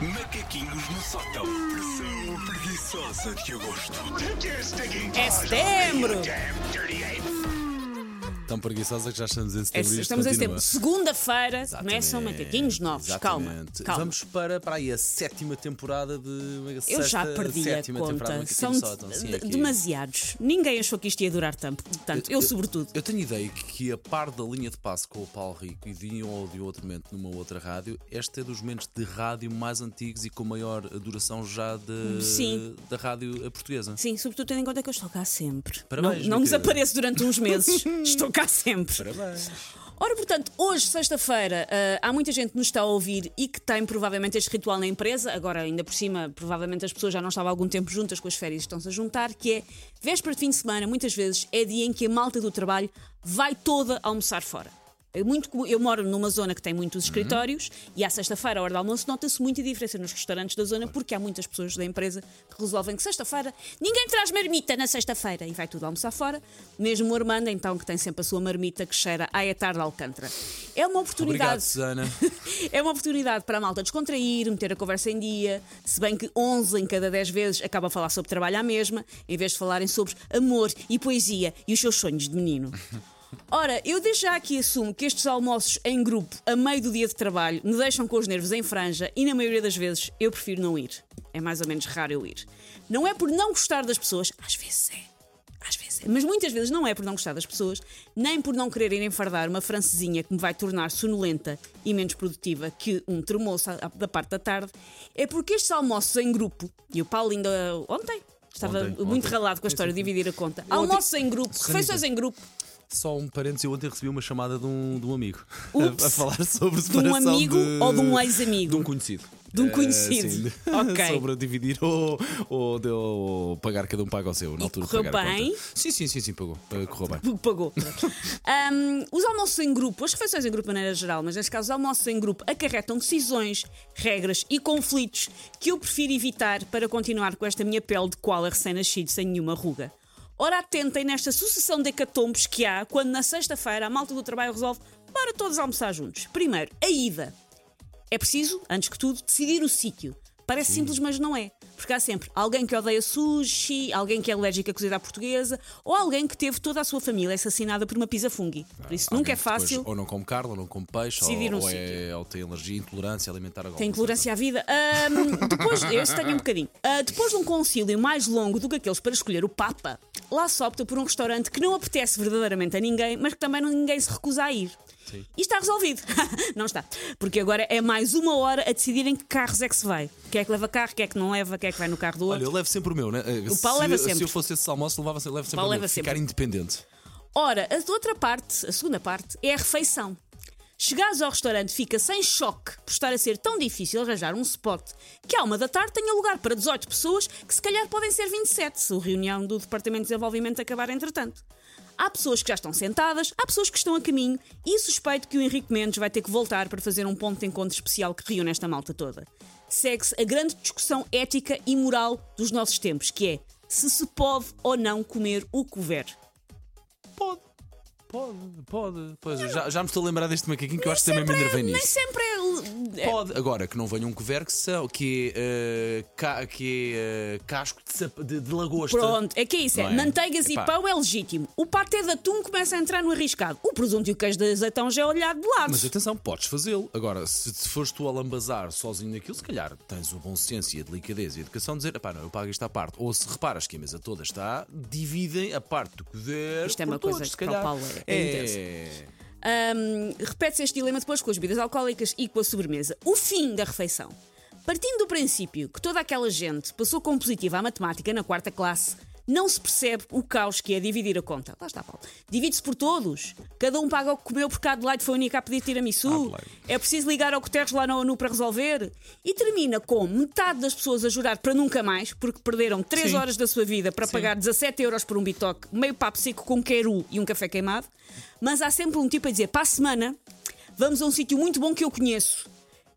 Macaquinhos no sótão. Pressão preguiçosa de agosto. É setembro. Tão preguiçosa que já estamos em É, setembro. isto estamos em setembro. Segunda-feira começam macaquinhos novos. Calma, Exatamente. calma. Vamos para, para aí a sétima temporada de. A Eu sexta, já perdi a sétima conta. São Sótão. Sim, demasiados. Ninguém achou que isto ia durar tanto. Tanto. Eu, sobretudo. Eu tenho ideia que, a par da linha de passo com o Paulo Rico e de um ou de outro momento numa outra rádio, este é dos momentos de rádio mais antigos e com maior duração já de, Sim. da rádio portuguesa. Sim, sobretudo tendo em conta que eu estou cá sempre. Parabéns, não não desapareço durante uns meses. estou cá sempre. Parabéns. Ora, portanto, hoje, sexta-feira, ah, há muita gente que nos está a ouvir e que tem provavelmente este ritual na empresa. Agora, ainda por cima, provavelmente as pessoas já não estavam há algum tempo juntas com as férias e estão-se a juntar, que é véspera de fim de semana, muitas vezes é dia em que a malta do trabalho vai toda almoçar fora. É muito eu moro numa zona que tem muitos escritórios e à sexta-feira, à hora do almoço, nota-se muita diferença nos restaurantes da zona porque há muitas pessoas da empresa que resolvem que sexta-feira ninguém traz marmita na sexta-feira e vai tudo almoçar fora. Mesmo o Armando, então, que tem sempre a sua marmita que cheira à é tarde Alcântara. É uma Obrigado, oportunidade. Susana. É uma oportunidade para a malta descontrair, meter a conversa em dia, se bem que 11 em cada 10 vezes acaba a falar sobre trabalho à mesma, em vez de falarem sobre amor e poesia e os seus sonhos de menino. Ora, eu desde já aqui assumo que estes almoços em grupo, a meio do dia de trabalho, me deixam com os nervos em franja e, na maioria das vezes, eu prefiro não ir. É mais ou menos raro eu ir. Não é por não gostar das pessoas, às vezes é. Às vezes é. Mas muitas vezes não é por não gostar das pessoas, nem por não querer ir enfardar uma francesinha que me vai tornar sonolenta e menos produtiva que um termoço da parte da tarde. É porque estes almoços em grupo, e o Paulo ainda ontem estava Ontem, muito ontem. ralado com a história de dividir a conta. Almoços em grupo, refeições em grupo, Só um parênteses, eu ontem recebi uma chamada de um, de um amigo Ups. a, a falar sobre de um separação amigo ou de um ex-amigo? De um conhecido. De um Eh, conhecido. sim. Ok. sobre dividir ou, ou, de- ou pagar, cada um paga o seu. Na altura de correu bem? Sim, sim, sim, sim, pagou. Eh, correu bem. Pagou. Ahm, os almoços em grupo, as refeições em grupo de maneira geral, mas neste caso os almoços em grupo acarretam decisões, regras e conflitos que eu prefiro evitar para continuar com esta minha pele de koala recém-nascido sem nenhuma ruga. Ora, atentem nesta sucessão de hecatombes que há quando na sexta-feira a malta do trabalho resolve para todos almoçar juntos. Primeiro, a ida. É preciso, antes que tudo, decidir o sítio. Parece simples, mas não é. Porque há sempre alguém que odeia sushi, alguém que é alérgico a cozida à portuguesa, ou alguém que teve toda a sua família assassinada por uma pizza fungi. Por isso nunca é que depois fácil. Ou não come carne, ou não come peixe, ou, um ou, é, ou tem alergia, intolerância alimentar agora. Tem intolerância à vida. Ahm, depois, esse tenho um bocadinho. Ah, depois de um concílio mais longo do que aqueles para escolher o Papa, lá se opta por um restaurante que não apetece verdadeiramente a ninguém, mas que também ninguém se recusa a ir. Sim. E está resolvido. não está. Porque agora é mais uma hora a decidirem que carros é que se vai. Quem é que leva carro, quem é que não leva, quem é que vai no carro do outro. Olha, eu levo sempre o meu, né? O Paulo se, leva Se sempre. eu fosse esse almoço, levava, levo sempre Paulo o meu. leva Ficar sempre. independente. Ora, a outra parte, a segunda parte, é a refeição. Chegares ao restaurante fica sem choque por estar a ser tão difícil arranjar um spot que à uma da tarde tenha lugar para 18 pessoas que se calhar podem ser 27 se a reunião do Departamento de Desenvolvimento acabar entretanto. Há pessoas que já estão sentadas, há pessoas que estão a caminho e suspeito que o Henrique Mendes vai ter que voltar para fazer um ponto de encontro especial que reúne esta malta toda. Segue-se a grande discussão ética e moral dos nossos tempos, que é se se pode ou não comer o couvert. Pode. Pode. Pois, já, já me estou a lembrar deste macaquinho que eu acho que também me enervei Nem nisso. sempre é. É- Pode. Agora, que não venha um couvert que, são, que é, ca- que é eh, casco de, sap- de, de lagosta. Pronto, é que é isso, é. É? Manteigas Epá. e pão é legítimo. O paté de atum começa a entrar no arriscado. O presunto e o queijo de azeitão já é olhado de lado. Mas atenção, podes fazê-lo. Agora, se te fores tu a lambazar sozinho naquilo, se calhar tens o bom senso e a delicadeza e a educação de dizer, pá, não, eu pago isto à parte. Ou se reparas que a mesa toda está, dividem a parte do couvert. Isto é uma todos, coisa se que para o calhar. Paulo é- é Hum, Repete-se este dilema depois com as bebidas alcoólicas e com a sobremesa. O fim da refeição. Partindo do princípio que toda aquela gente passou como positiva à matemática na quarta classe, não se percebe o caos que é dividir a conta. Lá está, Paulo. Divide-se por todos. Cada um paga o que comeu porque a Adelaide foi a única a pedir tiramisu. Adelaide. É preciso ligar ao Guterres lá na ONU para resolver. E termina com metade das pessoas a jurar para nunca mais, porque perderam 3 Sim. horas da sua vida para pagar 17 euros por um bitoque, meio papo seco com queru e um café queimado. Mas há sempre um tipo a dizer: para a semana, vamos a um sítio muito bom que eu conheço.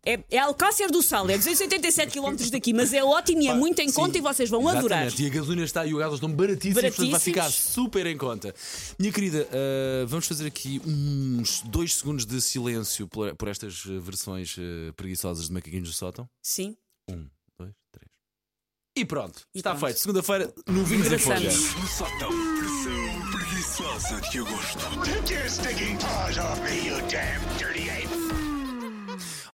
É, é Alcácer do Sal, é 287 km daqui, mas é ótimo e é muito em sim, conta e vocês vão adorar. exatamente. E a gasolina está e o gás estão baratíssimos, portanto vai ficar Baratíssimos. super em conta. Minha querida, ah, vamos fazer aqui uns dois segundos de silêncio por, por estas versões eh, preguiçosas de macaquinhos do sótão. Sim. Um, dois, três. E pronto, E está pronto. feito. Segunda-feira, novinhos em folha. No sótão. Pressão preguiçosa de agosto. Take your stinking paws off me, you damn